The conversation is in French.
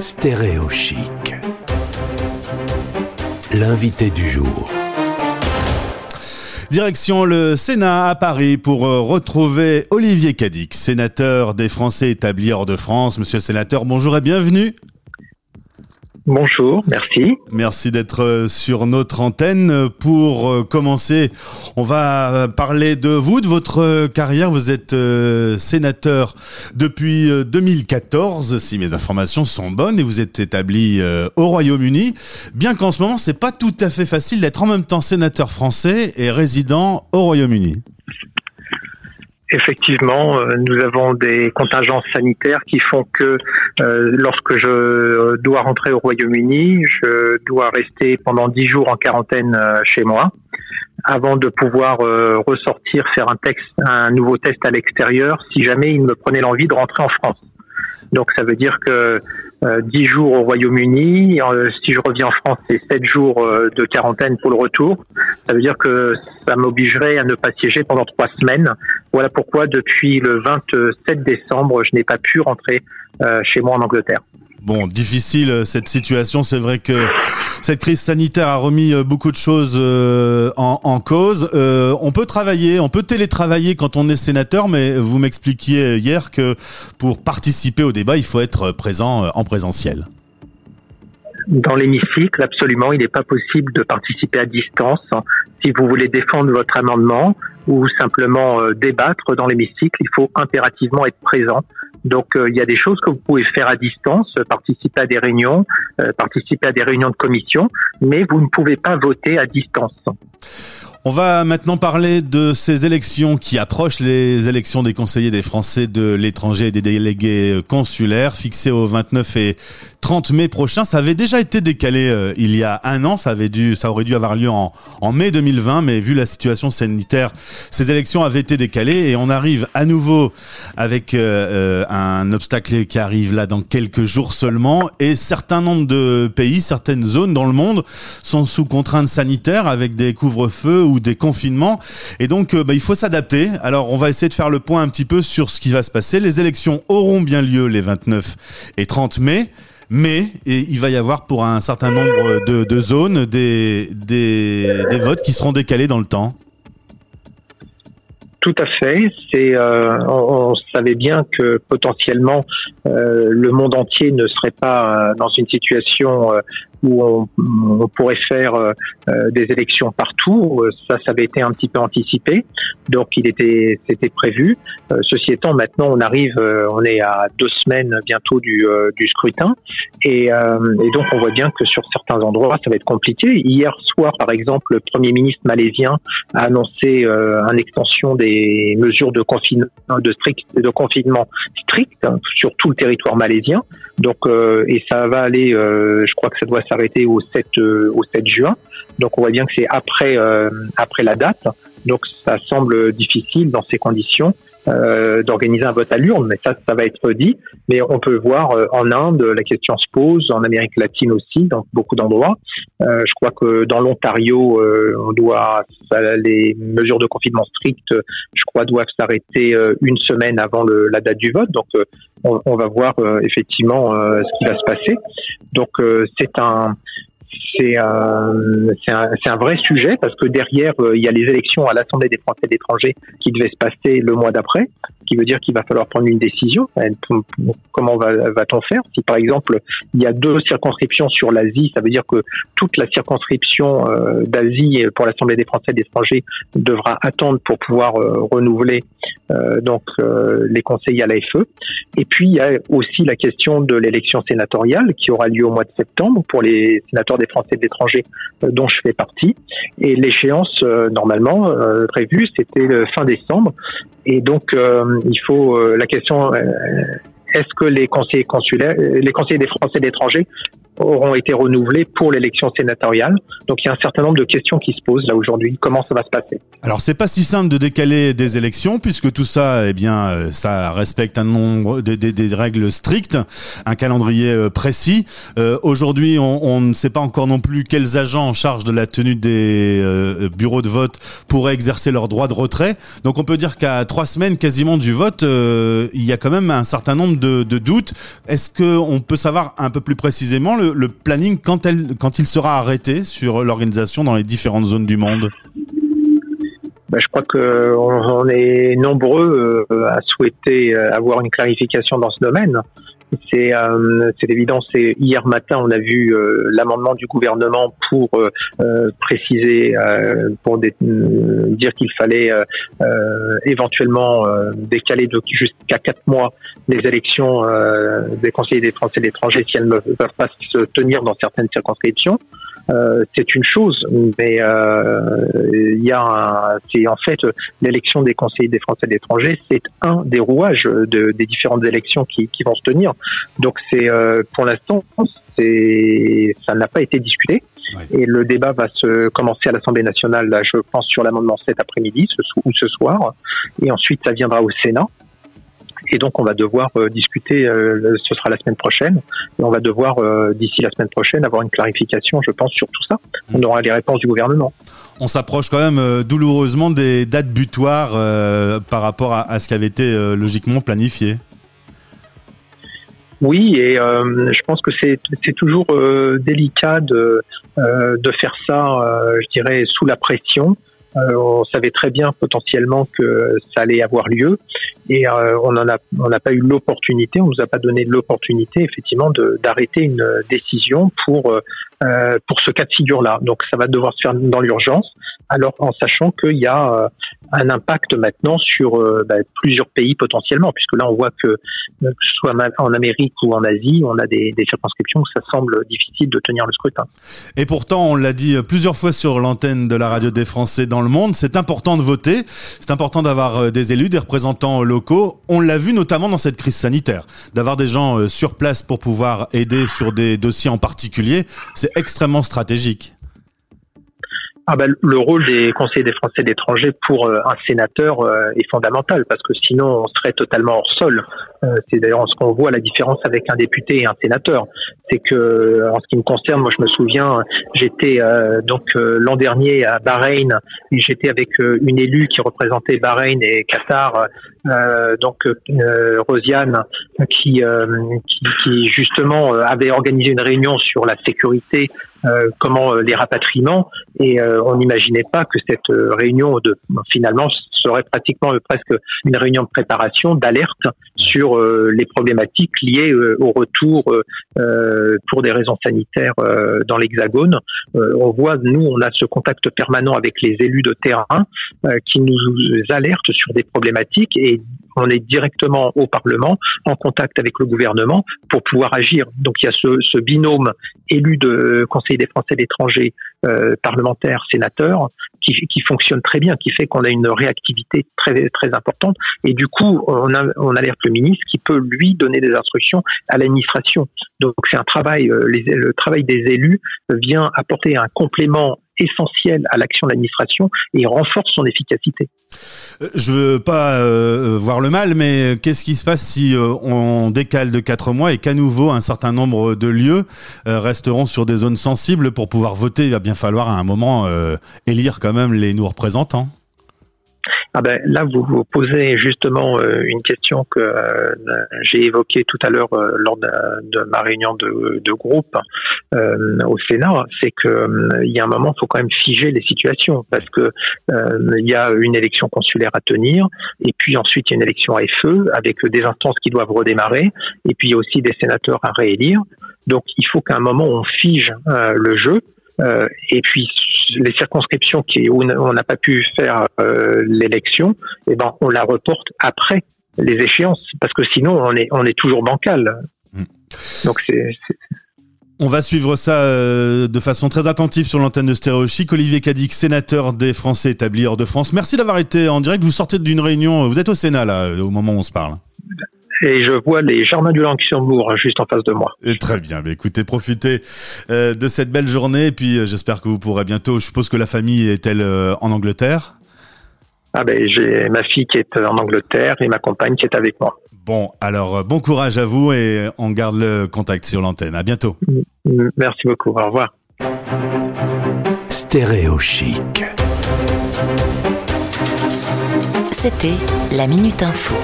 Stéréo chic. L'invité du jour. Direction le Sénat à Paris pour euh, retrouver Olivier Cadic, sénateur des Français établis hors de France. Monsieur le sénateur, bonjour et bienvenue. Bonjour, merci. Merci d'être euh, sur notre antenne. Pour euh, commencer, on va parler de vous, de votre carrière. Vous êtes euh, sénateur depuis 2014, si mes informations sont bonnes, et vous êtes établi au Royaume-Uni. Bien qu'en ce moment, c'est pas tout à fait facile d'être en même temps sénateur français et résident au Royaume-Uni effectivement, euh, nous avons des contingences sanitaires qui font que euh, lorsque je dois rentrer au Royaume-Uni, je dois rester pendant dix jours en quarantaine euh, chez moi avant de pouvoir ressortir faire un texte, un nouveau test à l'extérieur si jamais il me prenait l'envie de rentrer en France. Donc ça veut dire que euh, 10 jours au Royaume-Uni, euh, si je reviens en France, c'est 7 jours euh, de quarantaine pour le retour. Ça veut dire que ça m'obligerait à ne pas siéger pendant 3 semaines. Voilà pourquoi depuis le 27 décembre, je n'ai pas pu rentrer euh, chez moi en Angleterre. Bon, difficile euh, cette situation. C'est vrai que cette crise sanitaire a remis euh, beaucoup de choses euh, en, cause. on peut travailler, on peut télétravailler quand on est sénateur, mais vous m'expliquiez hier que pour participer au débat, il faut être présent en présentiel. Dans l'hémicycle, absolument, il n'est pas possible de participer à distance. Si vous voulez défendre votre amendement ou simplement débattre dans l'hémicycle, il faut impérativement être présent donc euh, il y a des choses que vous pouvez faire à distance, euh, participer à des réunions, euh, participer à des réunions de commission, mais vous ne pouvez pas voter à distance. On va maintenant parler de ces élections qui approchent, les élections des conseillers des Français de l'étranger et des délégués consulaires, fixées au 29 et 30 mai prochain. Ça avait déjà été décalé euh, il y a un an. Ça avait dû, ça aurait dû avoir lieu en, mai 2020, mais vu la situation sanitaire, ces élections avaient été décalées et on arrive à nouveau avec euh, euh, un obstacle qui arrive là dans quelques jours seulement. Et certains nombres de pays, certaines zones dans le monde sont sous contraintes sanitaires avec des couvre-feux des confinements. Et donc, bah, il faut s'adapter. Alors, on va essayer de faire le point un petit peu sur ce qui va se passer. Les élections auront bien lieu les 29 et 30 mai mais il va y avoir pour un certain nombre de, zones des, des, votes qui seront décalés dans le temps. Tout à fait. C'est, euh, on, savait bien que potentiellement euh, le monde entier ne serait pas euh, dans une situation où on, on pourrait faire euh, euh, des élections partout. Ça, ça avait été un petit peu anticipé, donc il était, c'était prévu. Euh, ceci étant, maintenant on arrive, on est à deux semaines bientôt du, du scrutin, et, et, donc on voit bien que sur certains endroits ça va être compliqué. Hier soir, par exemple, le premier ministre malaisien a annoncé une extension des mesures de confinement, de strict, de confinement strict sur tout le territoire malaisien. Donc, et ça va aller, je crois que ça doit s'arrêter au 7 euh, au 7 juin. Donc on voit bien que c'est après euh, après la date. Donc ça semble difficile dans ces conditions. Euh, d'organiser un vote à l'urne, mais ça, ça va être dit. Mais on peut voir en Inde, la question se pose, en Amérique latine aussi, dans beaucoup d'endroits. je crois que dans l'Ontario, on doit les mesures de confinement strictes, je crois, doivent s'arrêter une semaine avant le, la date du vote. Donc on, on va voir effectivement ce qui va se passer. Donc euh, c'est un c'est un, vrai sujet parce que derrière, euh, il y a les élections à l'Assemblée des Français d'étrangers qui devaient se passer le mois d'après qui veut dire qu'il va falloir prendre une décision. Comment va-t-on faire? Si par exemple il y a deux circonscriptions sur l'Asie, ça veut dire que toute la circonscription euh, d'Asie pour l'Assemblée des Français d'étrangers devra attendre pour pouvoir euh, renouveler donc les conseillers à l'AFE. Et puis il y a aussi la question de l'élection sénatoriale qui aura lieu au mois de septembre pour les sénateurs des Français de l'étranger dont je fais partie. Et l'échéance normalement prévue c'était fin décembre. Et donc, euh, il faut euh, la question euh, est-ce que les conseillers consulaires, les conseillers des Français d'étrangers auront été renouvelés pour l'élection sénatoriale. Donc il y a un certain nombre de questions qui se posent là aujourd'hui. Comment ça va se passer? Alors c'est pas si simple de décaler des élections puisque tout ça, eh bien, euh, ça respecte un nombre des, des, règles strictes, un calendrier euh, précis. Euh, aujourd'hui, on, on, ne sait pas encore non plus quels agents en charge de la tenue des bureaux de vote pourraient exercer leur droit de retrait. Donc on peut dire qu'à trois semaines quasiment du vote, il y a quand même un certain nombre de, de doutes. Est-ce que on peut savoir un peu plus précisément le, le planning quand, elle, quand il sera arrêté sur l'organisation dans les différentes zones du monde bah, je crois qu'on on est nombreux euh, à souhaiter euh, avoir une clarification dans ce domaine. C'est euh, évident. C'est hier matin, on a vu euh, l'amendement du gouvernement pour préciser, pour dire qu'il fallait éventuellement décaler jusqu'à quatre mois les élections des conseillers des Français et d'étrangers si elles ne peuvent pas se tenir dans certaines circonscriptions. Euh, c'est une chose, mais euh, il y a c'est en fait l'élection des conseillers des Français de l'étranger, c'est un des rouages de, des différentes élections qui, qui vont se tenir. Donc c'est euh, pour l'instant, c'est ça n'a pas été discuté. Et le débat va se commencer à l'Assemblée nationale, là, je pense, sur l'amendement cet après-midi ce, ou ce soir. Et ensuite, ça viendra au Sénat. Et donc, on va devoir euh, discuter, euh, ce sera la semaine prochaine, et on va devoir, euh, d'ici la semaine prochaine, avoir une clarification, je pense, sur tout ça. On aura les réponses du gouvernement. On s'approche quand même douloureusement des dates butoirs par rapport à, ce qui avait été logiquement planifié. Oui, et je pense que c'est toujours délicat de, de faire ça, je dirais, sous la pression. Euh, on savait très bien potentiellement que ça allait avoir lieu et euh, on en a on n'a pas eu l'opportunité, on nous a pas donné l'opportunité effectivement d'arrêter une décision pour euh, pour ce cas de figure là. Donc ça va devoir se faire dans l'urgence alors en sachant qu'il y a euh, un impact maintenant sur euh, bah, plusieurs pays potentiellement, puisque là on voit que, euh, que soit en Amérique ou en Asie, on a des, des circonscriptions où ça semble difficile de tenir le scrutin. Et pourtant, on l'a dit plusieurs fois sur l'antenne de la radio des Français dans le monde, c'est important de voter, c'est important d'avoir des élus, des représentants locaux. On l'a vu notamment dans cette crise sanitaire, d'avoir des gens sur place pour pouvoir aider sur des dossiers en particulier, c'est extrêmement stratégique ah ben, le rôle des conseillers des Français d'étranger pour euh, un sénateur euh, est fondamental parce que sinon on serait totalement hors sol. Euh, c'est d'ailleurs ce qu'on voit la différence avec un député et un sénateur. C'est que en ce qui me concerne, moi je me souviens, j'étais donc l'an dernier à Bahreïn j'étais avec une élue qui représentait Bahreïn et Qatar, donc Rosiane, qui, qui, qui justement avait organisé une réunion sur la sécurité euh, comment euh, les rapatriements et euh, on n'imaginait pas que cette réunion de finalement serait pratiquement presque une réunion de préparation d'alerte sur les problématiques liées au retour pour des raisons sanitaires dans l'Hexagone. on voit nous on a ce contact permanent avec les élus de terrain qui nous alertent sur des problématiques et on est directement au Parlement, en contact avec le gouvernement pour pouvoir agir. Donc il y a ce, binôme élu de Conseil des Français de euh, parlementaire, sénateur, qui, qui, fonctionne très bien, qui fait qu'on a une réactivité très très importante. Et du coup, on, a, on alerte le ministre qui peut lui donner des instructions à l'administration. Donc c'est un travail, euh, les, le travail des élus vient apporter un complément essentiel à l'action de l'administration et renforce son efficacité. Euh, je veux pas euh, voir le mal, mais qu'est-ce qui se passe si euh, on décale de quatre mois et qu'à nouveau un certain nombre de lieux resteront sur des zones sensibles pour pouvoir voter? Il va bien falloir à un moment élire quand même les nouveaux représentants. Ah ben, là, vous vous posez justement euh, une question que euh, j'ai évoquée tout à l'heure euh, lors de, ma réunion de, de groupe au Sénat, c'est que il y a un moment, il faut quand même figer les situations parce que il y a une élection consulaire à tenir, et puis ensuite il y a une élection à FE avec des instances qui doivent redémarrer, et puis il y a aussi des sénateurs à réélire. Donc il faut qu'à un moment on fige le jeu. Et puis les circonscriptions qui, où on n'a pas pu faire euh, l'élection, eh ben, on la reporte après les échéances, parce que sinon on est, on est toujours bancal. Hmm. Donc c'est on va suivre ça euh, de façon très attentive sur l'antenne de Stéréo Chic. Olivier Cadic, sénateur des Français établis hors de France. Merci d'avoir été en direct. Vous sortez d'une réunion. Vous êtes au Sénat là, au moment où on se parle. Et je vois les jardins du Luxembourg juste en face de moi. Et très bien. Mais écoutez, profitez euh, de cette belle journée. Et puis, euh, j'espère que vous pourrez bientôt. Je suppose que la famille est-elle euh, en Angleterre? Ah ben, j'ai ma fille qui est en Angleterre et ma compagne qui est avec moi. Bon, alors bon courage à vous et on garde le contact sur l'antenne. À bientôt. Merci beaucoup. Au revoir. Stéréo chic. C'était la Minute Info.